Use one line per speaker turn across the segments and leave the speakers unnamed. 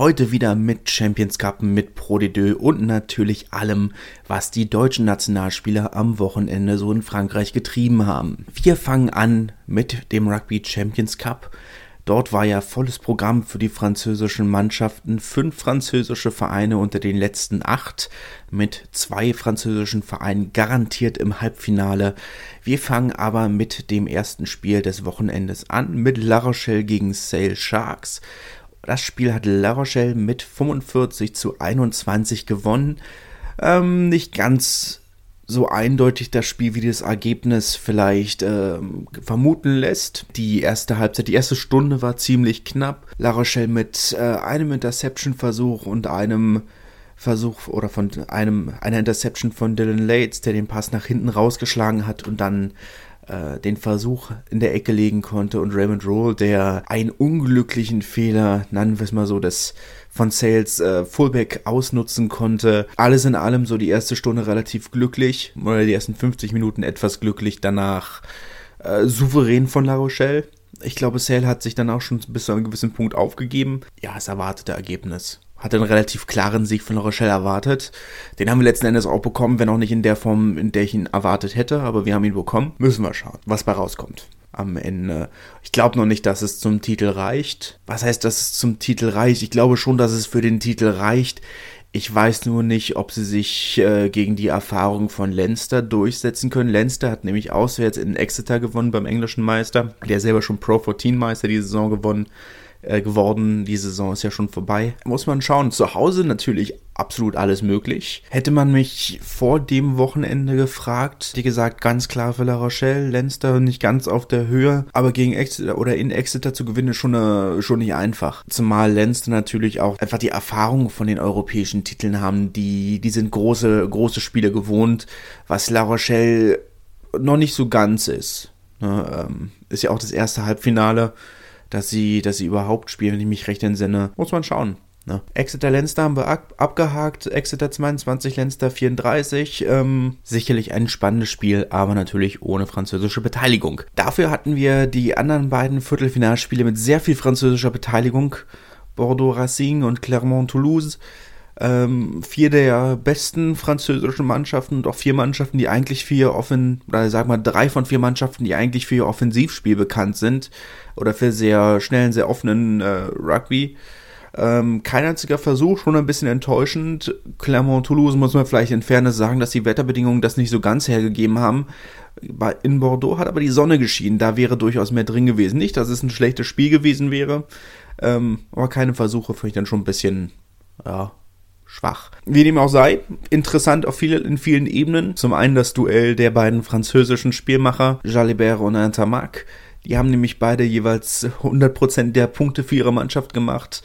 Heute wieder mit Champions Cup, mit Pro de Deux und natürlich allem, was die deutschen Nationalspieler am Wochenende so in Frankreich getrieben haben. Wir fangen an mit dem Rugby Champions Cup. Dort war ja volles Programm für die französischen Mannschaften. Fünf französische Vereine unter den letzten acht, mit zwei französischen Vereinen garantiert im Halbfinale. Wir fangen aber mit dem ersten Spiel des Wochenendes an, mit La Rochelle gegen Sale Sharks. Das Spiel hat La Rochelle mit 45 zu 21 gewonnen. Ähm, nicht ganz so eindeutig das Spiel, wie das Ergebnis vielleicht ähm, vermuten lässt. Die erste Halbzeit, die erste Stunde war ziemlich knapp. La Rochelle mit äh, einem Interception-Versuch und einem Versuch oder von einem einer Interception von Dylan Lates, der den Pass nach hinten rausgeschlagen hat und dann äh, den Versuch in der Ecke legen konnte und Raymond Roll, der einen unglücklichen Fehler, nennen wir es mal so, des von Sales äh, Fullback ausnutzen konnte. Alles in allem so die erste Stunde relativ glücklich oder die ersten 50 Minuten etwas glücklich, danach äh, souverän von La Rochelle. Ich glaube, Sale hat sich dann auch schon bis zu einem gewissen Punkt aufgegeben. Ja, das erwartete Ergebnis hatte einen relativ klaren Sieg von Rochelle erwartet. Den haben wir letzten Endes auch bekommen, wenn auch nicht in der Form, in der ich ihn erwartet hätte, aber wir haben ihn bekommen. Müssen wir schauen, was bei rauskommt am Ende. Ich glaube noch nicht, dass es zum Titel reicht. Was heißt, dass es zum Titel reicht? Ich glaube schon, dass es für den Titel reicht. Ich weiß nur nicht, ob sie sich äh, gegen die Erfahrung von Leinster durchsetzen können. Leinster hat nämlich auswärts in Exeter gewonnen beim englischen Meister, der selber schon Pro 14 Meister die Saison gewonnen äh, geworden. Die Saison ist ja schon vorbei. Muss man schauen. Zu Hause natürlich absolut alles möglich. Hätte man mich vor dem Wochenende gefragt, wie gesagt, ganz klar für La Rochelle, Leinster nicht ganz auf der Höhe, aber gegen Exeter oder in Exeter zu gewinnen ist schon, äh, schon nicht einfach. Zumal Leinster natürlich auch einfach die Erfahrung von den europäischen Titeln haben, die, die sind große, große Spiele gewohnt, was La Rochelle noch nicht so ganz ist. Ne, ähm, ist ja auch das erste Halbfinale dass sie, dass sie überhaupt spielen, wenn ich mich recht entsinne. Muss man schauen. Ne? Exeter Leinster haben wir ab, abgehakt, Exeter 22, Leinster 34. Ähm, sicherlich ein spannendes Spiel, aber natürlich ohne französische Beteiligung. Dafür hatten wir die anderen beiden Viertelfinalspiele mit sehr viel französischer Beteiligung. Bordeaux Racing und Clermont Toulouse ähm, vier der besten französischen Mannschaften und auch vier Mannschaften, die eigentlich für Offen, oder sag mal drei von vier Mannschaften, die eigentlich für ihr Offensivspiel bekannt sind oder für sehr schnellen, sehr offenen äh, Rugby. Ähm, kein einziger Versuch, schon ein bisschen enttäuschend. Clermont-Toulouse muss man vielleicht in Fairness sagen, dass die Wetterbedingungen das nicht so ganz hergegeben haben. In Bordeaux hat aber die Sonne geschienen, da wäre durchaus mehr drin gewesen. Nicht, dass es ein schlechtes Spiel gewesen wäre, ähm, aber keine Versuche, finde ich dann schon ein bisschen, ja, schwach. Wie dem auch sei, interessant auf viele, in vielen Ebenen. Zum einen das Duell der beiden französischen Spielmacher, Jalibert und Antamac. Die haben nämlich beide jeweils 100% der Punkte für ihre Mannschaft gemacht.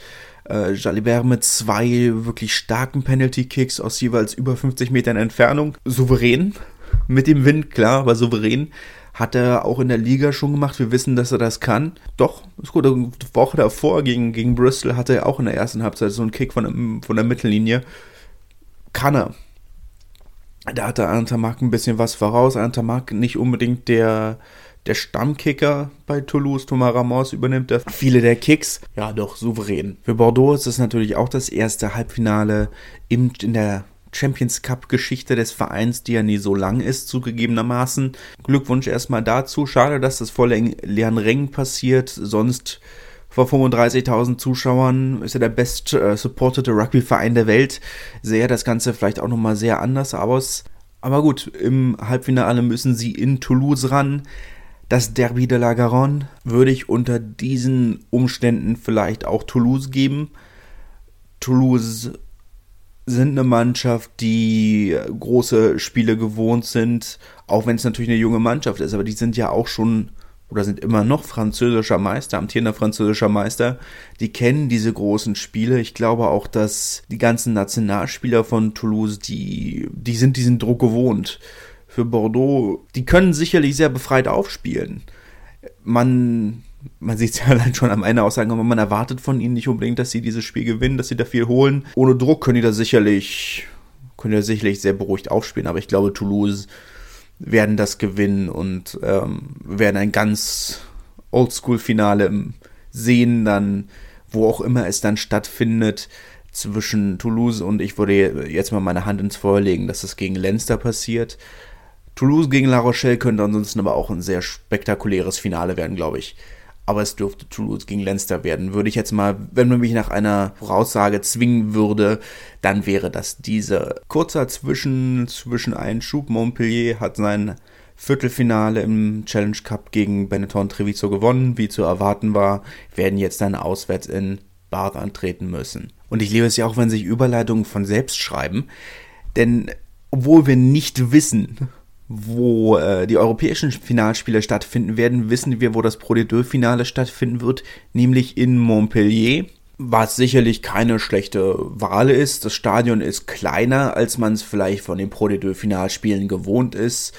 Äh, Jalibert mit zwei wirklich starken Penalty-Kicks aus jeweils über 50 Metern Entfernung. Souverän. Mit dem Wind, klar, aber souverän. Hat er auch in der Liga schon gemacht. Wir wissen, dass er das kann. Doch, ist gut. Eine Woche davor gegen, gegen Bristol hatte er auch in der ersten Halbzeit so einen Kick von, der, von der Mittellinie. Kann er. Da hatte Antamak ein bisschen was voraus. Antamak nicht unbedingt der, der Stammkicker bei Toulouse. Thomas Ramos übernimmt da viele der Kicks. Ja, doch, souverän. Für Bordeaux ist es natürlich auch das erste Halbfinale im, in der Champions Cup Geschichte des Vereins, die ja nie so lang ist, zugegebenermaßen. Glückwunsch erstmal dazu. Schade, dass das vor Rängen passiert. Sonst vor 35.000 Zuschauern ist ja der best äh, supported Rugby-Verein der Welt. Sähe das Ganze vielleicht auch nochmal sehr anders aus. Aber gut, im Halbfinale müssen sie in Toulouse ran. Das Derby de la Garonne würde ich unter diesen Umständen vielleicht auch Toulouse geben. Toulouse sind eine Mannschaft, die große Spiele gewohnt sind, auch wenn es natürlich eine junge Mannschaft ist, aber die sind ja auch schon oder sind immer noch französischer Meister, amtierender französischer Meister. Die kennen diese großen Spiele. Ich glaube auch, dass die ganzen Nationalspieler von Toulouse, die, die sind diesen Druck gewohnt. Für Bordeaux, die können sicherlich sehr befreit aufspielen. Man, man sieht es ja allein schon am Ende Aussagen, aber man erwartet von ihnen nicht unbedingt, dass sie dieses Spiel gewinnen, dass sie da viel holen. Ohne Druck können die da sicherlich, können die da sicherlich sehr beruhigt aufspielen. Aber ich glaube, Toulouse werden das gewinnen und ähm, werden ein ganz Oldschool-Finale sehen, dann, wo auch immer es dann stattfindet, zwischen Toulouse und ich würde jetzt mal meine Hand ins Feuer legen, dass es gegen Leinster passiert. Toulouse gegen La Rochelle könnte ansonsten aber auch ein sehr spektakuläres Finale werden, glaube ich aber es dürfte Toulouse gegen Leinster werden. Würde ich jetzt mal, wenn man mich nach einer Voraussage zwingen würde, dann wäre das diese. Kurzer Zwischen, zwischen Einschub. Montpellier hat sein Viertelfinale im Challenge Cup gegen Benetton Treviso gewonnen, wie zu erwarten war, werden jetzt dann auswärts in Bath antreten müssen. Und ich liebe es ja auch, wenn sich Überleitungen von selbst schreiben, denn obwohl wir nicht wissen, wo äh, die europäischen Finalspiele stattfinden werden, wissen wir, wo das Pro de Deux-Finale stattfinden wird, nämlich in Montpellier. Was sicherlich keine schlechte Wahl ist. Das Stadion ist kleiner, als man es vielleicht von den Pro de Deux-Finalspielen gewohnt ist.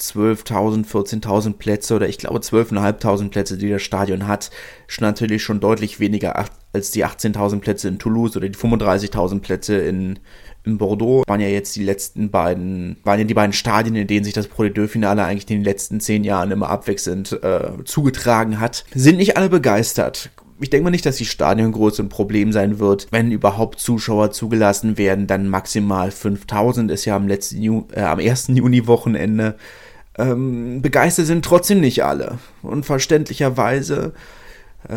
12.000, 14.000 Plätze oder ich glaube 12.500 Plätze, die das Stadion hat, ist natürlich schon deutlich weniger als die 18.000 Plätze in Toulouse oder die 35.000 Plätze in, in Bordeaux waren ja jetzt die letzten beiden, waren ja die beiden Stadien, in denen sich das Pro Finale eigentlich in den letzten zehn Jahren immer abwechselnd äh, zugetragen hat. Sind nicht alle begeistert. Ich denke mal nicht, dass die Stadiongröße ein Problem sein wird. Wenn überhaupt Zuschauer zugelassen werden, dann maximal 5000 ist ja am letzten Ju äh, am 1. Juni-Wochenende. Ähm, begeistert sind trotzdem nicht alle. Und verständlicherweise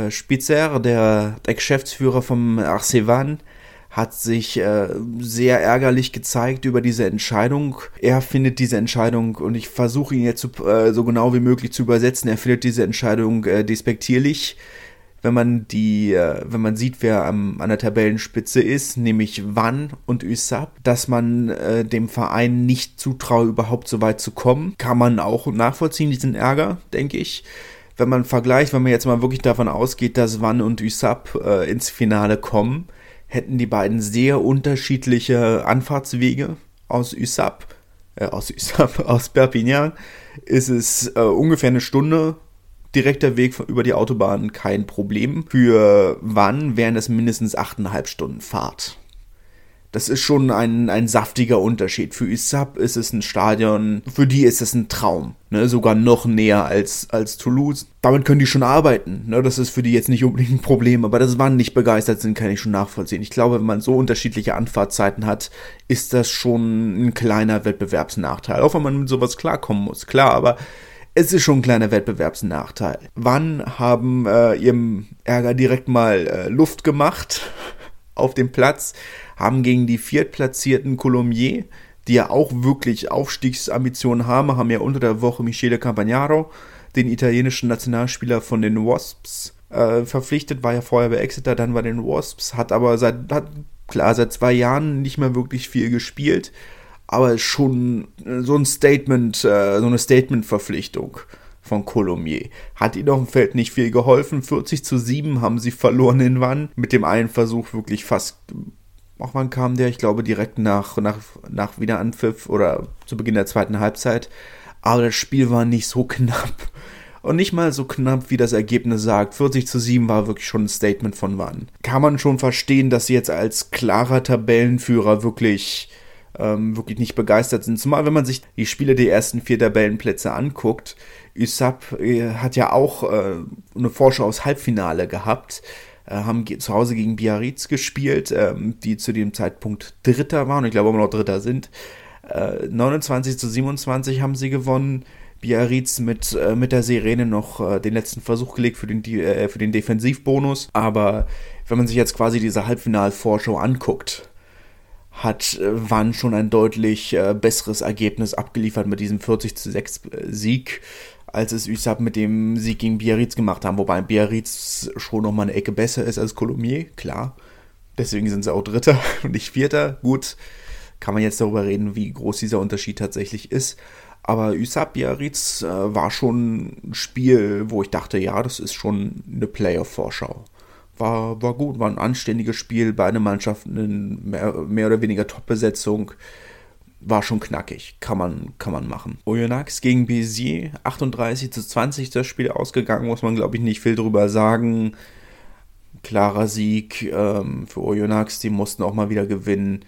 Spitzer, der, der Geschäftsführer vom Arcevan, hat sich äh, sehr ärgerlich gezeigt über diese Entscheidung. Er findet diese Entscheidung, und ich versuche ihn jetzt so, äh, so, genau wie möglich zu übersetzen, er findet diese Entscheidung äh, despektierlich. Wenn man die, äh, wenn man sieht, wer am, an der Tabellenspitze ist, nämlich Wann und Usab, dass man äh, dem Verein nicht zutraue, überhaupt so weit zu kommen, kann man auch nachvollziehen, diesen Ärger, denke ich wenn man vergleicht, wenn man jetzt mal wirklich davon ausgeht, dass Wann und Usab äh, ins Finale kommen, hätten die beiden sehr unterschiedliche Anfahrtswege. Aus Usap, äh, aus Usap, aus Perpignan, ist es äh, ungefähr eine Stunde direkter Weg über die Autobahn. Kein Problem. Für wann wären es mindestens 8,5 Stunden Fahrt das ist schon ein, ein saftiger Unterschied. Für Isab ist es ein Stadion, für die ist es ein Traum. Ne? Sogar noch näher als, als Toulouse. Damit können die schon arbeiten. Ne? Das ist für die jetzt nicht unbedingt ein Problem, aber dass Wann nicht begeistert sind, kann ich schon nachvollziehen. Ich glaube, wenn man so unterschiedliche Anfahrtzeiten hat, ist das schon ein kleiner Wettbewerbsnachteil. Auch wenn man mit sowas klarkommen muss, klar, aber es ist schon ein kleiner Wettbewerbsnachteil. Wann haben äh, ihrem Ärger direkt mal äh, Luft gemacht auf dem Platz? Haben gegen die viertplatzierten Colomiers, die ja auch wirklich Aufstiegsambitionen haben, haben ja unter der Woche Michele Campagnaro, den italienischen Nationalspieler von den Wasps, äh, verpflichtet, war ja vorher bei Exeter, dann bei den Wasps, hat aber seit, hat, klar, seit zwei Jahren nicht mehr wirklich viel gespielt, aber schon so ein Statement, äh, so eine Statement-Verpflichtung von Colomier. Hat ihnen auf dem Feld nicht viel geholfen. 40 zu 7 haben sie verloren in Wann. Mit dem einen Versuch wirklich fast auch wann kam der? Ich glaube direkt nach, nach, nach Wiederanpfiff oder zu Beginn der zweiten Halbzeit. Aber das Spiel war nicht so knapp. Und nicht mal so knapp, wie das Ergebnis sagt. 40 zu 7 war wirklich schon ein Statement von wann. Kann man schon verstehen, dass sie jetzt als klarer Tabellenführer wirklich, ähm, wirklich nicht begeistert sind. Zumal, wenn man sich die Spiele der ersten vier Tabellenplätze anguckt. Usap äh, hat ja auch äh, eine Vorschau aus Halbfinale gehabt haben zu Hause gegen Biarritz gespielt, ähm, die zu dem Zeitpunkt Dritter waren und ich glaube immer noch Dritter sind. Äh, 29 zu 27 haben sie gewonnen. Biarritz mit, äh, mit der Sirene noch äh, den letzten Versuch gelegt für den, äh, für den Defensivbonus. Aber wenn man sich jetzt quasi diese Halbfinalvorschau anguckt, hat äh, Wann schon ein deutlich äh, besseres Ergebnis abgeliefert mit diesem 40 zu 6 Sieg als es Usab mit dem Sieg gegen Biarritz gemacht haben. Wobei Biarritz schon noch mal eine Ecke besser ist als Colomier, klar. Deswegen sind sie auch Dritter und nicht Vierter. Gut, kann man jetzt darüber reden, wie groß dieser Unterschied tatsächlich ist. Aber Usab Biarritz äh, war schon ein Spiel, wo ich dachte, ja, das ist schon eine Playoff-Vorschau. War, war gut, war ein anständiges Spiel, beide Mannschaften in mehr, mehr oder weniger Top-Besetzung. War schon knackig, kann man, kann man machen. Oyonnax gegen Béziers, 38 zu 20 das Spiel ausgegangen, muss man glaube ich nicht viel drüber sagen. Klarer Sieg ähm, für Oyonnax, die mussten auch mal wieder gewinnen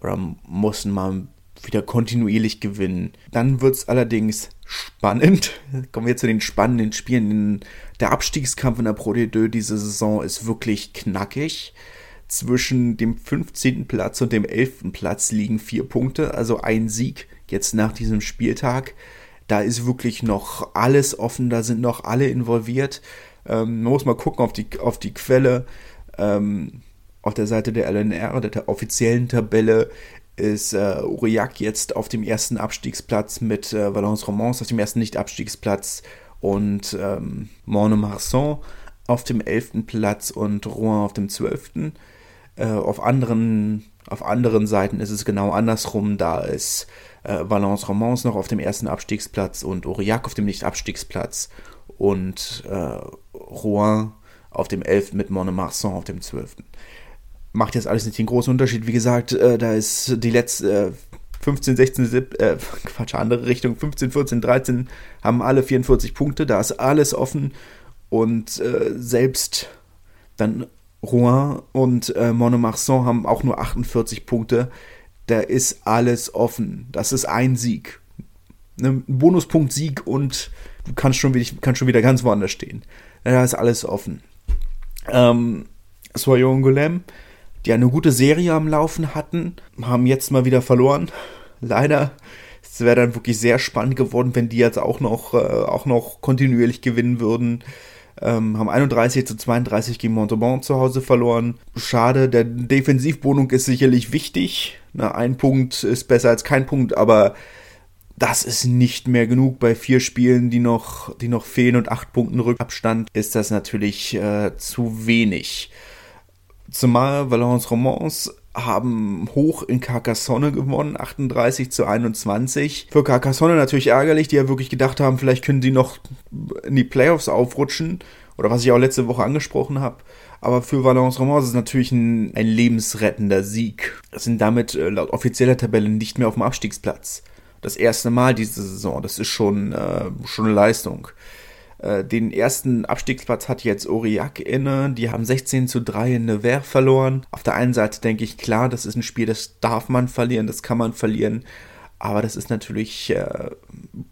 oder mussten mal wieder kontinuierlich gewinnen. Dann wird es allerdings spannend. Kommen wir zu den spannenden Spielen. Der Abstiegskampf in der Pro D2 diese Saison ist wirklich knackig. Zwischen dem 15. Platz und dem 11. Platz liegen vier Punkte, also ein Sieg jetzt nach diesem Spieltag. Da ist wirklich noch alles offen, da sind noch alle involviert. Ähm, man muss mal gucken auf die, auf die Quelle. Ähm, auf der Seite der LNR, der offiziellen Tabelle, ist äh, Aurillac jetzt auf dem ersten Abstiegsplatz mit äh, Valence Romans auf dem ersten Nicht-Abstiegsplatz und ähm, Morne-Marsan auf dem elften Platz und Rouen auf dem zwölften. Äh, auf, anderen, auf anderen Seiten ist es genau andersrum. Da ist äh, Valence Romans noch auf dem ersten Abstiegsplatz und Aurillac auf dem Nicht-Abstiegsplatz und äh, Rouen auf dem 11. mit Monemarsan auf dem 12. Macht jetzt alles nicht den großen Unterschied. Wie gesagt, äh, da ist die letzte äh, 15, 16, 17, äh, Quatsch, andere Richtung, 15, 14, 13 haben alle 44 Punkte, da ist alles offen und äh, selbst dann Rouen und äh, Monemarsan haben auch nur 48 Punkte. Da ist alles offen. Das ist ein Sieg. Ein Bonuspunkt Sieg und du kannst schon, wieder, kannst schon wieder ganz woanders stehen. Da ist alles offen. Ähm, Soyon Golem, die eine gute Serie am Laufen hatten, haben jetzt mal wieder verloren. Leider. Es wäre dann wirklich sehr spannend geworden, wenn die jetzt auch noch, äh, auch noch kontinuierlich gewinnen würden. Ähm, haben 31 zu 32 gegen Montauban zu Hause verloren. Schade, der Defensivwohnung ist sicherlich wichtig. Na, ein Punkt ist besser als kein Punkt, aber das ist nicht mehr genug bei vier Spielen, die noch, die noch fehlen und acht Punkten Rückabstand ist das natürlich äh, zu wenig. Zumal Valence Romans haben hoch in Carcassonne gewonnen, 38 zu 21. Für Carcassonne natürlich ärgerlich, die ja wirklich gedacht haben, vielleicht können sie noch in die Playoffs aufrutschen. Oder was ich auch letzte Woche angesprochen habe. Aber für Valence Romans ist es natürlich ein, ein lebensrettender Sieg. Es sind damit äh, laut offizieller Tabelle nicht mehr auf dem Abstiegsplatz das erste Mal diese Saison. Das ist schon, äh, schon eine Leistung. Äh, den ersten Abstiegsplatz hat jetzt Aurillac inne. Die haben 16 zu 3 in Nevers verloren. Auf der einen Seite denke ich, klar, das ist ein Spiel, das darf man verlieren, das kann man verlieren. Aber das ist natürlich äh,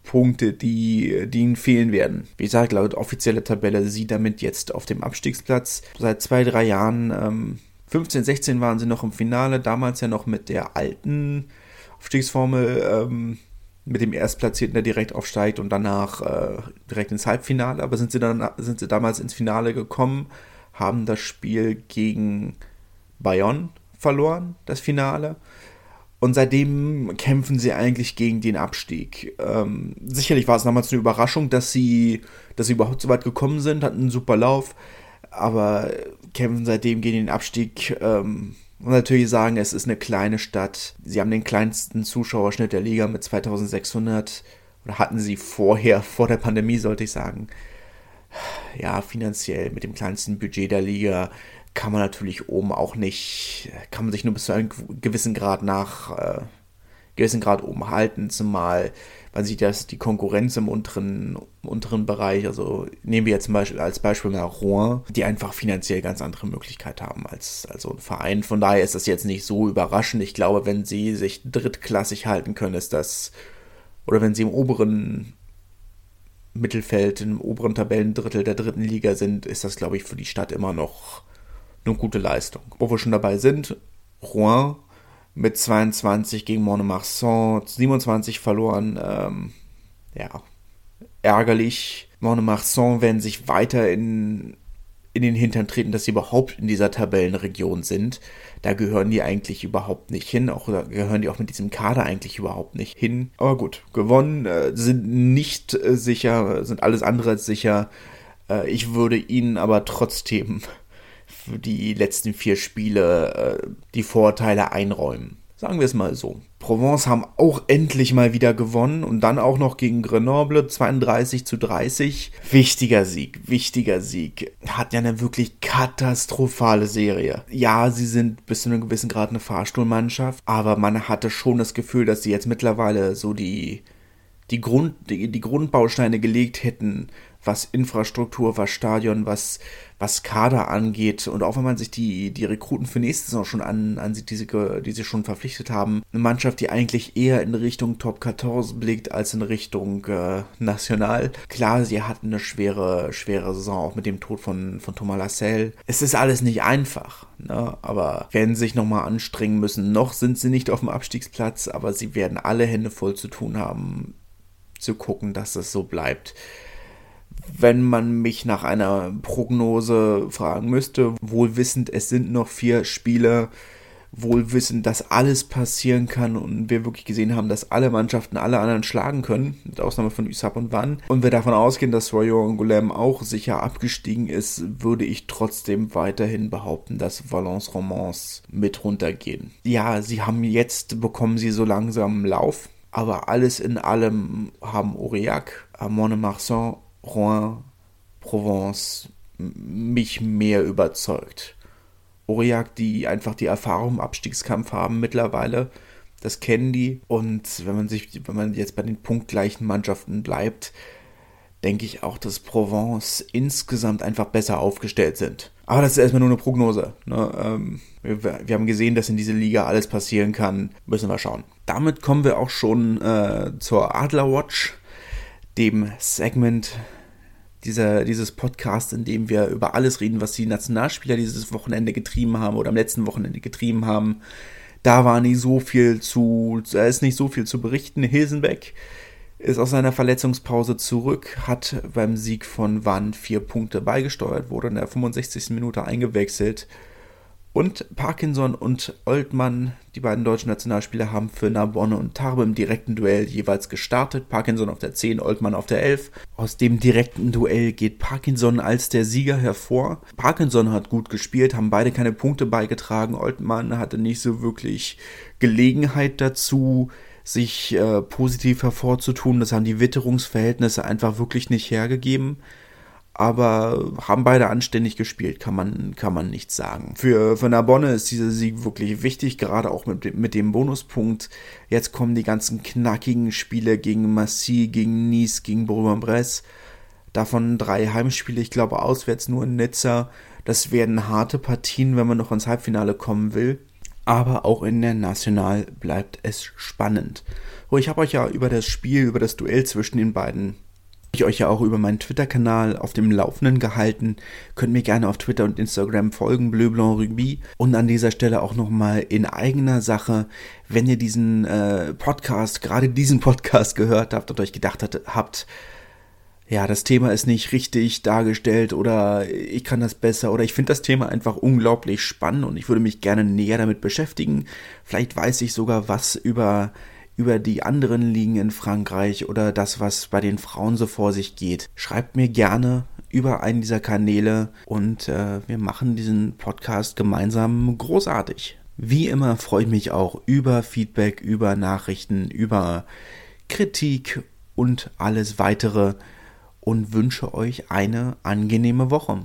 Punkte, die, die ihnen fehlen werden. Wie gesagt, laut offizieller Tabelle sie damit jetzt auf dem Abstiegsplatz. Seit zwei, drei Jahren, ähm, 15, 16 waren sie noch im Finale, damals ja noch mit der alten Aufstiegsformel ähm, mit dem Erstplatzierten, der direkt aufsteigt und danach äh, direkt ins Halbfinale. Aber sind sie dann sind sie damals ins Finale gekommen, haben das Spiel gegen Bayonne verloren, das Finale. Und seitdem kämpfen sie eigentlich gegen den Abstieg. Ähm, sicherlich war es damals eine Überraschung, dass sie, dass sie überhaupt so weit gekommen sind, hatten einen super Lauf, aber kämpfen seitdem gegen den Abstieg. Ähm, und natürlich sagen, es ist eine kleine Stadt. Sie haben den kleinsten Zuschauerschnitt der Liga mit 2600 oder hatten sie vorher, vor der Pandemie sollte ich sagen. Ja, finanziell mit dem kleinsten Budget der Liga kann man natürlich oben auch nicht, kann man sich nur bis zu einem gewissen Grad nach, äh, gewissen Grad oben halten, zumal man sieht, dass die Konkurrenz im unteren, unteren Bereich, also nehmen wir jetzt zum Beispiel als Beispiel mal Rouen, die einfach finanziell ganz andere Möglichkeiten haben als, als so ein Verein. Von daher ist das jetzt nicht so überraschend. Ich glaube, wenn sie sich drittklassig halten können, ist das, oder wenn sie im oberen Mittelfeld, im oberen Tabellendrittel der dritten Liga sind, ist das, glaube ich, für die Stadt immer noch eine gute Leistung. Wo wir schon dabei sind, Rouen mit 22 gegen Monemarsan 27 verloren. Ähm, ja, ärgerlich. Monemarsan werden sich weiter in, in den Hintern treten, dass sie überhaupt in dieser Tabellenregion sind. Da gehören die eigentlich überhaupt nicht hin. Auch da gehören die auch mit diesem Kader eigentlich überhaupt nicht hin. Aber gut, gewonnen, äh, sind nicht äh, sicher, sind alles andere als sicher. Äh, ich würde ihnen aber trotzdem für die letzten vier Spiele äh, die Vorteile einräumen. Sagen wir es mal so. Provence haben auch endlich mal wieder gewonnen und dann auch noch gegen Grenoble 32 zu 30. Wichtiger Sieg, wichtiger Sieg. Hat ja eine wirklich katastrophale Serie. Ja, sie sind bis zu einem gewissen Grad eine Fahrstuhlmannschaft, aber man hatte schon das Gefühl, dass sie jetzt mittlerweile so die die, Grund, die, die Grundbausteine gelegt hätten, was Infrastruktur, was Stadion, was, was Kader angeht. Und auch wenn man sich die, die Rekruten für nächste Saison schon an, ansieht, die sie, die sie schon verpflichtet haben, eine Mannschaft, die eigentlich eher in Richtung Top 14 blickt als in Richtung äh, National. Klar, sie hatten eine schwere, schwere Saison, auch mit dem Tod von, von Thomas Lassell. Es ist alles nicht einfach, ne? aber werden sich nochmal anstrengen müssen. Noch sind sie nicht auf dem Abstiegsplatz, aber sie werden alle Hände voll zu tun haben, zu gucken, dass es so bleibt wenn man mich nach einer Prognose fragen müsste, wohl wissend, es sind noch vier Spiele, wohl wissend, dass alles passieren kann und wir wirklich gesehen haben, dass alle Mannschaften alle anderen schlagen können, mit Ausnahme von USAP und Wann. Und wir davon ausgehen, dass Royal Angoulême auch sicher abgestiegen ist, würde ich trotzdem weiterhin behaupten, dass Valence Romans mit runtergehen. Ja, sie haben jetzt, bekommen sie so langsam Lauf, aber alles in allem haben Aurillac, Amon Marsan Rouen, Provence mich mehr überzeugt. Aurillac, die einfach die Erfahrung im Abstiegskampf haben mittlerweile, das kennen die. Und wenn man sich, wenn man jetzt bei den punktgleichen Mannschaften bleibt, denke ich auch, dass Provence insgesamt einfach besser aufgestellt sind. Aber das ist erstmal nur eine Prognose. Ne? Ähm, wir, wir, haben gesehen, dass in dieser Liga alles passieren kann. Müssen wir schauen. Damit kommen wir auch schon äh, zur Adler Watch, dem Segment dieser, dieses Podcast, in dem wir über alles reden, was die Nationalspieler dieses Wochenende getrieben haben oder am letzten Wochenende getrieben haben. Da war nicht so viel zu, da ist nicht so viel zu berichten. Hilsenbeck ist aus seiner Verletzungspause zurück, hat beim Sieg von Wann vier Punkte beigesteuert, wurde in der 65. Minute eingewechselt und Parkinson und Oldmann, die beiden deutschen Nationalspieler, haben für Narbonne und Tarbe im direkten Duell jeweils gestartet. Parkinson auf der 10, Oldmann auf der 11. Aus dem direkten Duell geht Parkinson als der Sieger hervor. Parkinson hat gut gespielt, haben beide keine Punkte beigetragen. Oldmann hatte nicht so wirklich Gelegenheit dazu, sich äh, positiv hervorzutun. Das haben die Witterungsverhältnisse einfach wirklich nicht hergegeben aber haben beide anständig gespielt, kann man, kann man nicht sagen. Für, für Narbonne ist dieser Sieg wirklich wichtig, gerade auch mit, mit dem Bonuspunkt. Jetzt kommen die ganzen knackigen Spiele gegen Massy, gegen Nice, gegen Bourg-en-Bresse. Davon drei Heimspiele, ich glaube auswärts nur in Nizza. Das werden harte Partien, wenn man noch ins Halbfinale kommen will. Aber auch in der National bleibt es spannend. Oh, ich habe euch ja über das Spiel, über das Duell zwischen den beiden ich euch ja auch über meinen Twitter-Kanal auf dem Laufenden gehalten. Könnt mir gerne auf Twitter und Instagram folgen, Bleu Blanc Rugby. Und an dieser Stelle auch nochmal in eigener Sache, wenn ihr diesen äh, Podcast, gerade diesen Podcast gehört habt und euch gedacht hat, habt, ja, das Thema ist nicht richtig dargestellt oder ich kann das besser oder ich finde das Thema einfach unglaublich spannend und ich würde mich gerne näher damit beschäftigen. Vielleicht weiß ich sogar was über über die anderen Ligen in Frankreich oder das, was bei den Frauen so vor sich geht. Schreibt mir gerne über einen dieser Kanäle und äh, wir machen diesen Podcast gemeinsam großartig. Wie immer freue ich mich auch über Feedback, über Nachrichten, über Kritik und alles weitere und wünsche euch eine angenehme Woche.